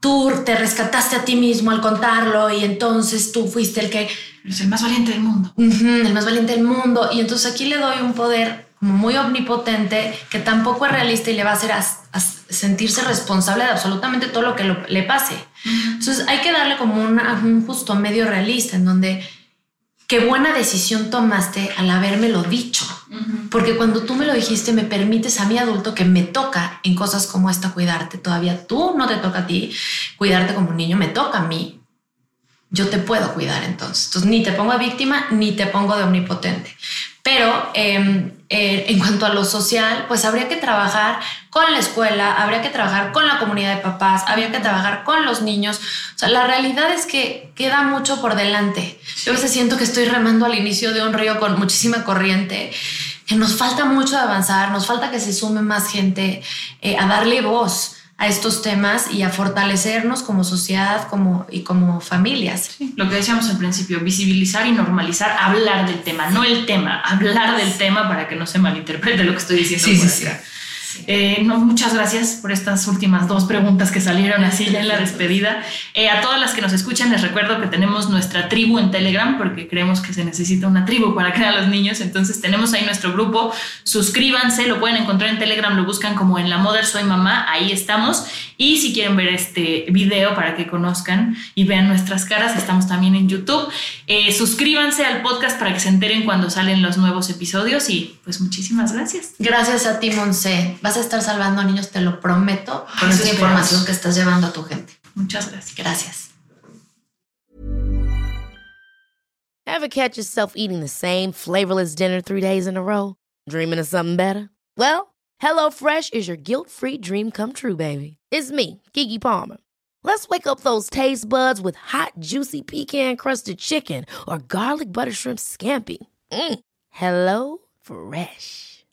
tú te rescataste a ti mismo al contarlo y entonces tú fuiste el que... Eres el más valiente del mundo. el más valiente del mundo. Y entonces aquí le doy un poder muy omnipotente que tampoco es realista y le va a hacer a, sentirse responsable de absolutamente todo lo que le pase. Entonces hay que darle como un justo medio realista en donde qué buena decisión tomaste al habérmelo dicho. Porque cuando tú me lo dijiste, me permites a mi adulto que me toca en cosas como esta cuidarte. Todavía tú no te toca a ti cuidarte como un niño, me toca a mí. Yo te puedo cuidar entonces. Entonces, ni te pongo víctima, ni te pongo de omnipotente. Pero em, eh, en cuanto a lo social, pues habría que trabajar con la escuela, habría que trabajar con la comunidad de papás, habría que trabajar con los niños. O sea, la realidad es que queda mucho por delante. Yo a veces siento que estoy remando al inicio de un río con muchísima corriente, que nos falta mucho de avanzar, nos falta que se sume más gente eh, a darle voz a estos temas y a fortalecernos como sociedad como, y como familias. lo que decíamos al principio, visibilizar y normalizar, hablar del tema, no el tema, hablar del tema para que no se malinterprete lo que estoy diciendo. Sí, sí, eh, no, muchas gracias por estas últimas dos preguntas que salieron así ya en la despedida. Eh, a todas las que nos escuchan les recuerdo que tenemos nuestra tribu en Telegram porque creemos que se necesita una tribu para crear a los niños. Entonces tenemos ahí nuestro grupo. Suscríbanse, lo pueden encontrar en Telegram, lo buscan como en la Mother Soy Mamá, ahí estamos. Y si quieren ver este video para que conozcan y vean nuestras caras, estamos también en YouTube. Eh, suscríbanse al podcast para que se enteren cuando salen los nuevos episodios y pues muchísimas gracias. Gracias a ti, Monse. Vas a estar salvando a niños, te lo prometo, con esta información que estás llevando a tu gente. Muchas gracias. Gracias. Ever catch yourself eating the same flavorless dinner three days in a row? Dreaming of something better? Well, HelloFresh is your guilt-free dream come true, baby. It's me, Kiki Palmer. Let's wake up those taste buds with hot, juicy pecan-crusted chicken or garlic butter shrimp scampi. Mm. Hello Fresh.